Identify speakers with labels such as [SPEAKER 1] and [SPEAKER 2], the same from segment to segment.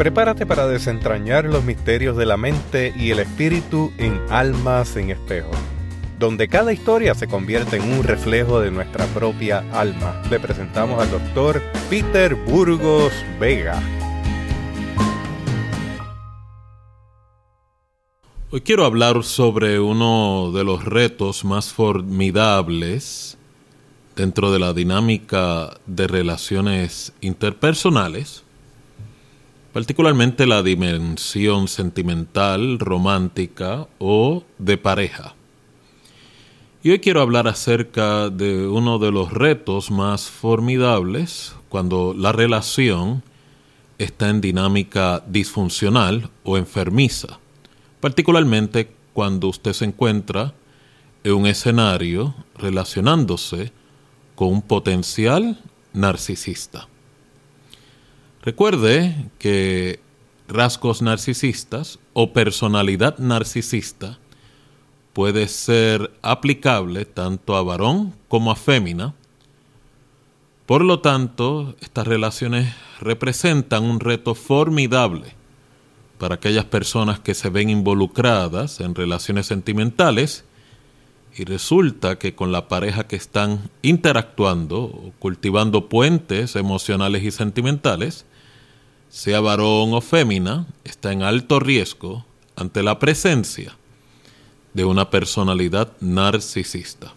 [SPEAKER 1] Prepárate para desentrañar los misterios de la mente y el espíritu en Almas en Espejo, donde cada historia se convierte en un reflejo de nuestra propia alma. Le presentamos al doctor Peter Burgos Vega.
[SPEAKER 2] Hoy quiero hablar sobre uno de los retos más formidables dentro de la dinámica de relaciones interpersonales particularmente la dimensión sentimental, romántica o de pareja. Y hoy quiero hablar acerca de uno de los retos más formidables cuando la relación está en dinámica disfuncional o enfermiza, particularmente cuando usted se encuentra en un escenario relacionándose con un potencial narcisista. Recuerde que rasgos narcisistas o personalidad narcisista puede ser aplicable tanto a varón como a fémina. Por lo tanto, estas relaciones representan un reto formidable para aquellas personas que se ven involucradas en relaciones sentimentales y resulta que con la pareja que están interactuando, cultivando puentes emocionales y sentimentales, sea varón o fémina, está en alto riesgo ante la presencia de una personalidad narcisista.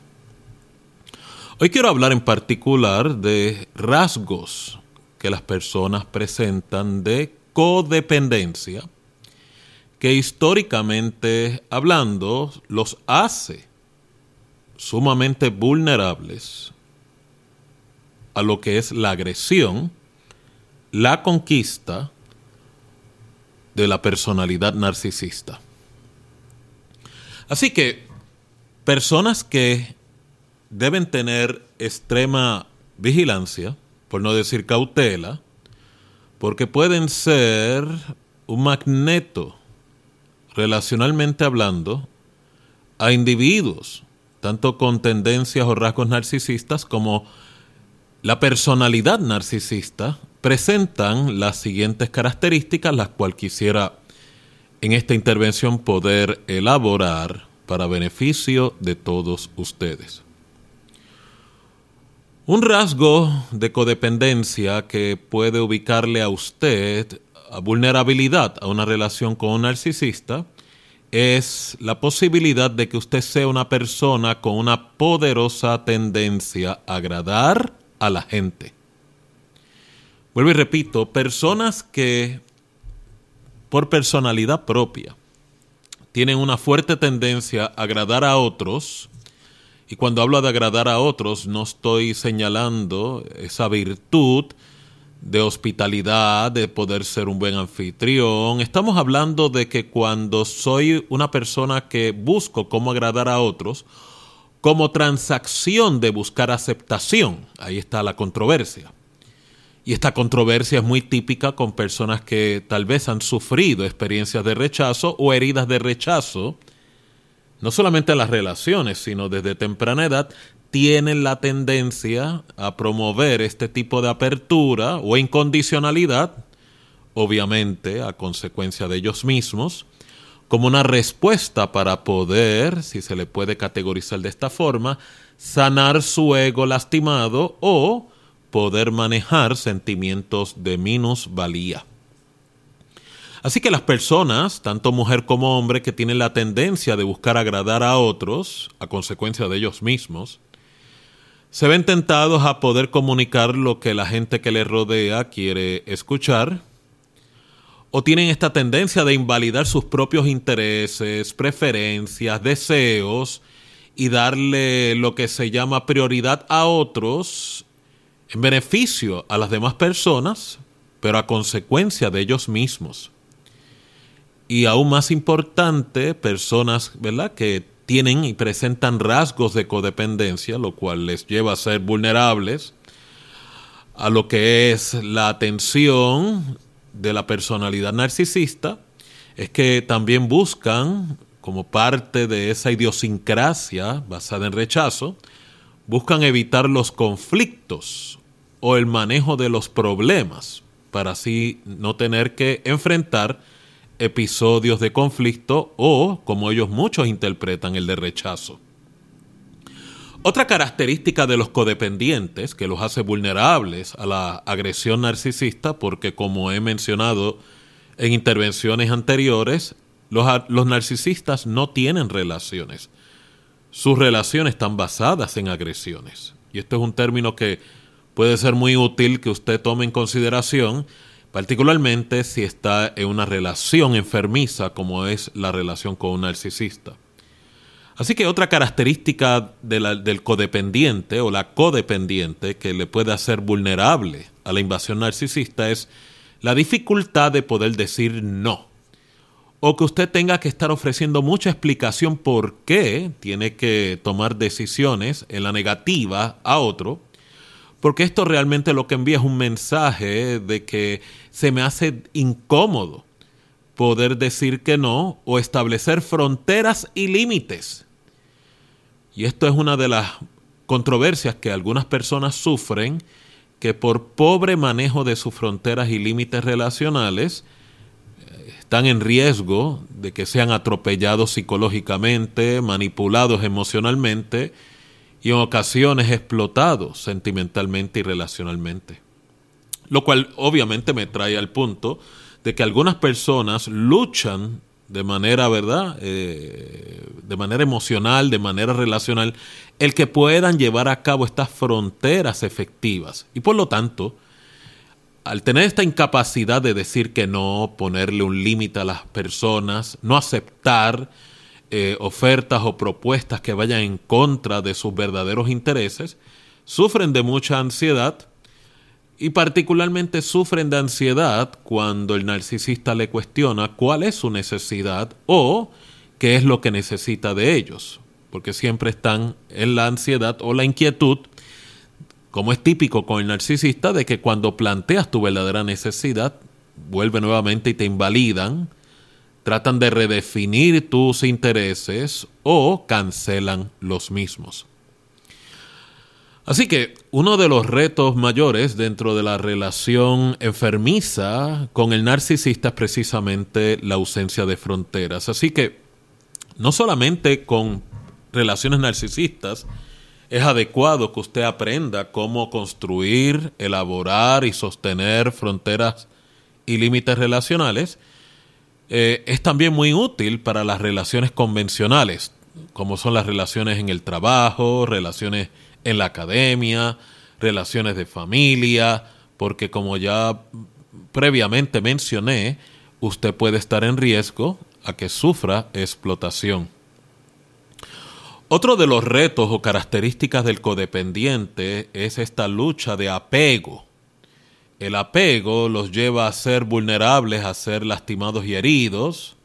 [SPEAKER 2] Hoy quiero hablar en particular de rasgos que las personas presentan de codependencia que históricamente hablando los hace sumamente vulnerables a lo que es la agresión la conquista de la personalidad narcisista. Así que personas que deben tener extrema vigilancia, por no decir cautela, porque pueden ser un magneto, relacionalmente hablando, a individuos, tanto con tendencias o rasgos narcisistas como la personalidad narcisista presentan las siguientes características, las cuales quisiera en esta intervención poder elaborar para beneficio de todos ustedes. Un rasgo de codependencia que puede ubicarle a usted a vulnerabilidad a una relación con un narcisista es la posibilidad de que usted sea una persona con una poderosa tendencia a agradar a la gente. Vuelvo y repito, personas que por personalidad propia tienen una fuerte tendencia a agradar a otros, y cuando hablo de agradar a otros no estoy señalando esa virtud de hospitalidad, de poder ser un buen anfitrión. Estamos hablando de que cuando soy una persona que busco cómo agradar a otros, como transacción de buscar aceptación, ahí está la controversia. Y esta controversia es muy típica con personas que tal vez han sufrido experiencias de rechazo o heridas de rechazo, no solamente en las relaciones, sino desde temprana edad, tienen la tendencia a promover este tipo de apertura o incondicionalidad, obviamente a consecuencia de ellos mismos, como una respuesta para poder, si se le puede categorizar de esta forma, sanar su ego lastimado o poder manejar sentimientos de minusvalía. Así que las personas, tanto mujer como hombre, que tienen la tendencia de buscar agradar a otros, a consecuencia de ellos mismos, se ven tentados a poder comunicar lo que la gente que les rodea quiere escuchar, o tienen esta tendencia de invalidar sus propios intereses, preferencias, deseos, y darle lo que se llama prioridad a otros en beneficio a las demás personas, pero a consecuencia de ellos mismos. Y aún más importante, personas, ¿verdad?, que tienen y presentan rasgos de codependencia, lo cual les lleva a ser vulnerables a lo que es la atención de la personalidad narcisista, es que también buscan, como parte de esa idiosincrasia basada en rechazo, buscan evitar los conflictos o el manejo de los problemas. para así no tener que enfrentar episodios de conflicto o, como ellos muchos interpretan, el de rechazo. Otra característica de los codependientes que los hace vulnerables a la agresión narcisista, porque como he mencionado en intervenciones anteriores, los, los, narcisistas no tienen relaciones. Sus relaciones están basadas en agresiones. Y esto es un término que puede ser muy útil que usted tome en consideración, particularmente si está en una relación enfermiza como es la relación con un narcisista. Así que otra característica del codependiente o la codependiente que le puede hacer vulnerable a la invasión narcisista es la dificultad de poder decir no. O que usted tenga que estar ofreciendo mucha explicación por qué tiene que tomar decisiones en la negativa a otro. Porque esto realmente lo que envía es un mensaje de que se me hace incómodo poder decir que no o establecer fronteras y límites. Y esto es una de las controversias que algunas personas sufren, que por pobre manejo de sus fronteras y límites relacionales, eh, están en riesgo de que sean atropellados psicológicamente, manipulados emocionalmente y en ocasiones explotados sentimentalmente y relacionalmente. Lo cual obviamente me trae al punto de que algunas personas luchan de manera, ¿verdad? Eh, de manera emocional, de manera relacional, el que puedan llevar a cabo estas fronteras efectivas. Y por lo tanto, al tener esta incapacidad de decir que no, ponerle un límite a las personas, no aceptar eh, ofertas o propuestas que vayan en contra de sus verdaderos intereses, sufren de mucha ansiedad y particularmente sufren de ansiedad cuando el narcisista le cuestiona cuál es su necesidad o qué es lo que necesita de ellos, porque siempre están en la ansiedad o la inquietud, como es típico con el narcisista, de que cuando planteas tu verdadera necesidad, vuelve nuevamente y te invalidan, tratan de redefinir tus intereses o cancelan los mismos. Así que uno de los retos mayores dentro de la relación enfermiza con el narcisista es precisamente la ausencia de fronteras. Así que no solamente con relaciones narcisistas es adecuado que usted aprenda cómo construir, elaborar y sostener fronteras y límites relacionales, eh, es también muy útil para las relaciones convencionales, como son las relaciones en el trabajo, relaciones en la academia, relaciones de familia, porque como ya previamente mencioné, usted puede estar en riesgo a que sufra explotación. Otro de los retos o características del codependiente es esta lucha de apego. El apego los lleva a ser vulnerables, a ser lastimados y heridos,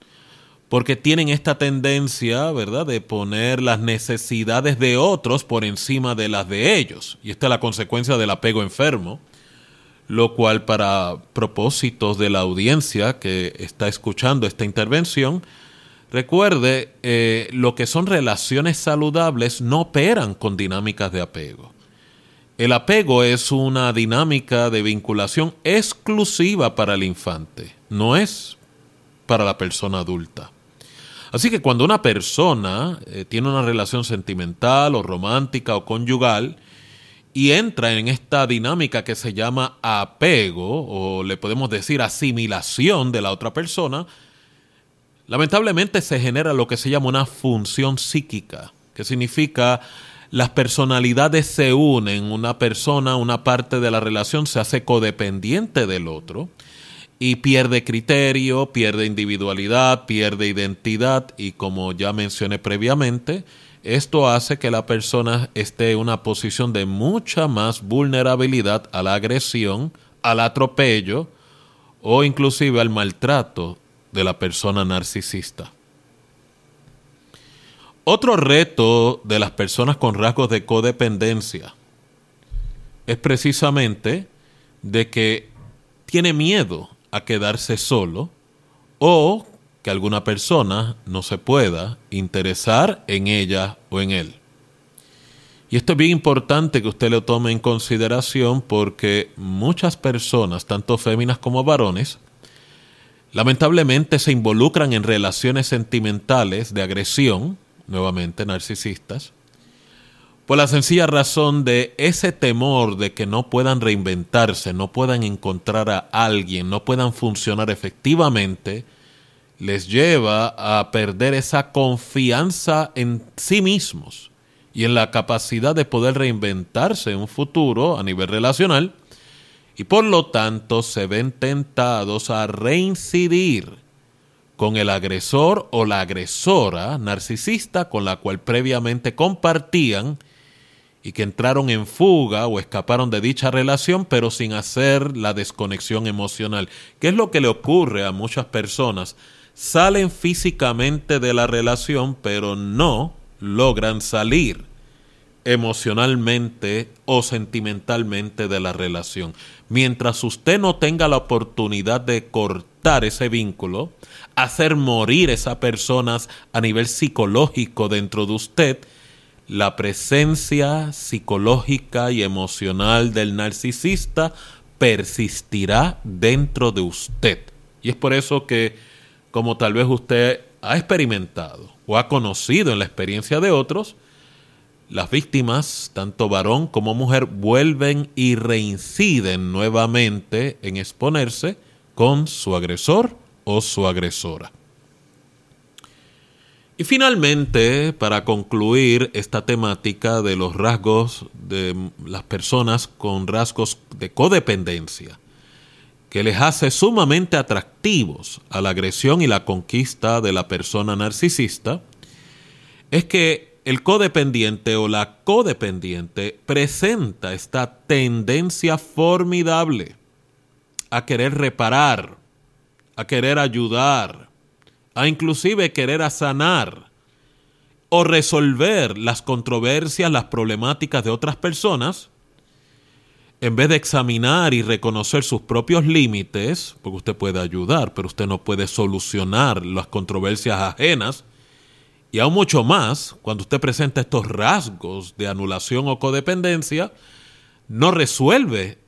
[SPEAKER 2] porque tienen esta tendencia, ¿verdad?, de poner las necesidades de otros por encima de las de ellos. Y esta es la consecuencia del apego enfermo, lo cual para propósitos de la audiencia que está escuchando esta intervención, recuerde, eh, lo que son relaciones saludables no operan con dinámicas de apego. El apego es una dinámica de vinculación exclusiva para el infante, no es para la persona adulta. Así que cuando una persona eh, tiene una relación sentimental o romántica o conyugal y entra en esta dinámica que se llama apego o le podemos decir asimilación de la otra persona, lamentablemente se genera lo que se llama una función psíquica, que significa las personalidades se unen, una persona, una parte de la relación se hace codependiente del otro y pierde criterio, pierde individualidad, pierde identidad y como ya mencioné previamente, esto hace que la persona esté en una posición de mucha más vulnerabilidad a la agresión, al atropello o inclusive al maltrato de la persona narcisista. Otro reto de las personas con rasgos de codependencia es precisamente de que tiene miedo a quedarse solo o que alguna persona no se pueda interesar en ella o en él. Y esto es bien importante que usted lo tome en consideración porque muchas personas, tanto féminas como varones, lamentablemente se involucran en relaciones sentimentales de agresión, nuevamente narcisistas, por la sencilla razón de ese temor de que no puedan reinventarse, no puedan encontrar a alguien, no puedan funcionar efectivamente, les lleva a perder esa confianza en sí mismos y en la capacidad de poder reinventarse en un futuro a nivel relacional y por lo tanto se ven tentados a reincidir con el agresor o la agresora narcisista con la cual previamente compartían y que entraron en fuga o escaparon de dicha relación, pero sin hacer la desconexión emocional. ¿Qué es lo que le ocurre a muchas personas? Salen físicamente de la relación, pero no logran salir emocionalmente o sentimentalmente de la relación. Mientras usted no tenga la oportunidad de ese vínculo, hacer morir esas personas a nivel psicológico dentro de usted, la presencia psicológica y emocional del narcisista persistirá dentro de usted. Y es por eso que, como tal vez usted ha experimentado o ha conocido en la experiencia de otros, las víctimas, tanto varón como mujer, vuelven y reinciden nuevamente en exponerse con su agresor o su agresora. Y finalmente, para concluir esta temática de los rasgos de las personas con rasgos de codependencia, que les hace sumamente atractivos a la agresión y la conquista de la persona narcisista, es que el codependiente o la codependiente presenta esta tendencia formidable a querer reparar, a querer ayudar, a inclusive querer a sanar o resolver las controversias, las problemáticas de otras personas, en vez de examinar y reconocer sus propios límites, porque usted puede ayudar, pero usted no puede solucionar las controversias ajenas, y aún mucho más, cuando usted presenta estos rasgos de anulación o codependencia, no resuelve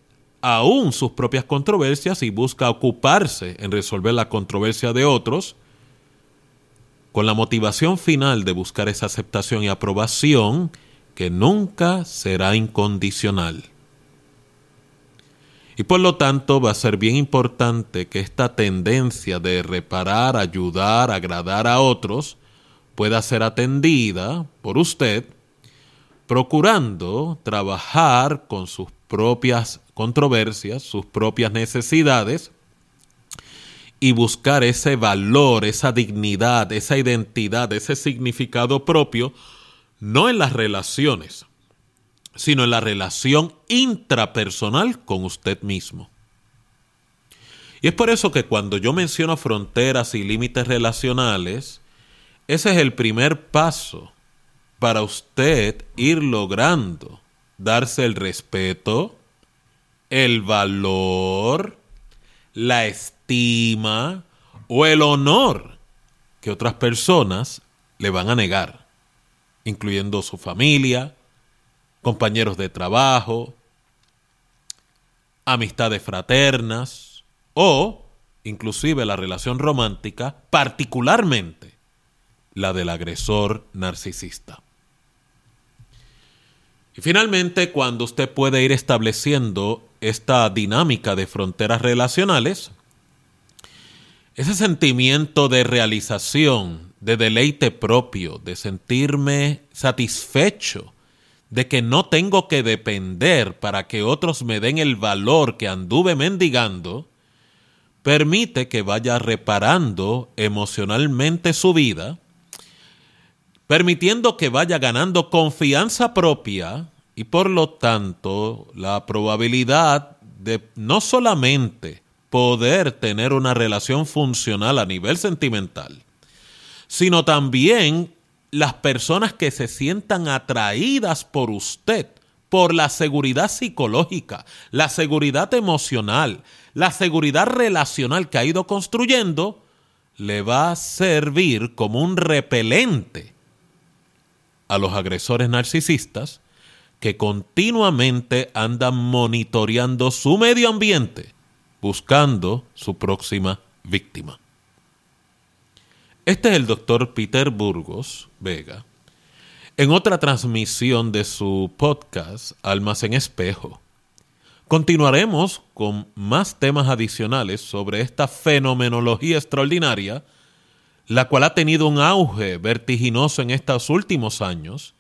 [SPEAKER 2] aún sus propias controversias y busca ocuparse en resolver la controversia de otros, con la motivación final de buscar esa aceptación y aprobación que nunca será incondicional. Y por lo tanto va a ser bien importante que esta tendencia de reparar, ayudar, agradar a otros pueda ser atendida por usted, procurando trabajar con sus propias controversias, sus propias necesidades, y buscar ese valor, esa dignidad, esa identidad, ese significado propio, no en las relaciones, sino en la relación intrapersonal con usted mismo. Y es por eso que cuando yo menciono fronteras y límites relacionales, ese es el primer paso para usted ir logrando darse el respeto, el valor, la estima o el honor que otras personas le van a negar, incluyendo su familia, compañeros de trabajo, amistades fraternas o inclusive la relación romántica, particularmente la del agresor narcisista. Y finalmente, cuando usted puede ir estableciendo esta dinámica de fronteras relacionales, ese sentimiento de realización, de deleite propio, de sentirme satisfecho, de que no tengo que depender para que otros me den el valor que anduve mendigando, permite que vaya reparando emocionalmente su vida, permitiendo que vaya ganando confianza propia y por lo tanto la probabilidad de no solamente poder tener una relación funcional a nivel sentimental, sino también las personas que se sientan atraídas por usted, por la seguridad psicológica, la seguridad emocional, la seguridad relacional que ha ido construyendo, le va a servir como un repelente a los agresores narcisistas que continuamente andan monitoreando su medio ambiente, buscando su próxima víctima. Este es el doctor Peter Burgos Vega, en otra transmisión de su podcast Almas en Espejo. Continuaremos con más temas adicionales sobre esta fenomenología extraordinaria, la cual ha tenido un auge vertiginoso en estos últimos años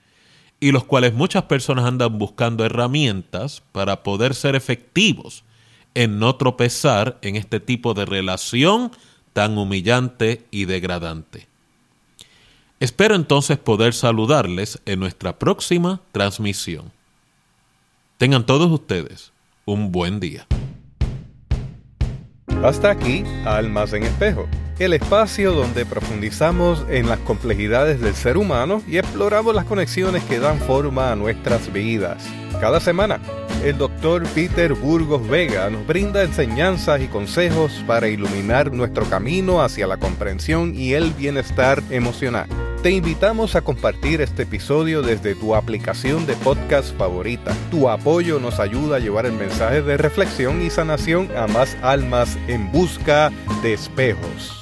[SPEAKER 2] y los cuales muchas personas andan buscando herramientas para poder ser efectivos en no tropezar en este tipo de relación tan humillante y degradante. Espero entonces poder saludarles en nuestra próxima transmisión. Tengan todos ustedes un buen día.
[SPEAKER 1] Hasta aquí, Almas en Espejo, el espacio donde profundizamos en las complejidades del ser humano y exploramos las conexiones que dan forma a nuestras vidas. Cada semana, el doctor Peter Burgos Vega nos brinda enseñanzas y consejos para iluminar nuestro camino hacia la comprensión y el bienestar emocional. Te invitamos a compartir este episodio desde tu aplicación de podcast favorita. Tu apoyo nos ayuda a llevar el mensaje de reflexión y sanación a más almas en busca de espejos.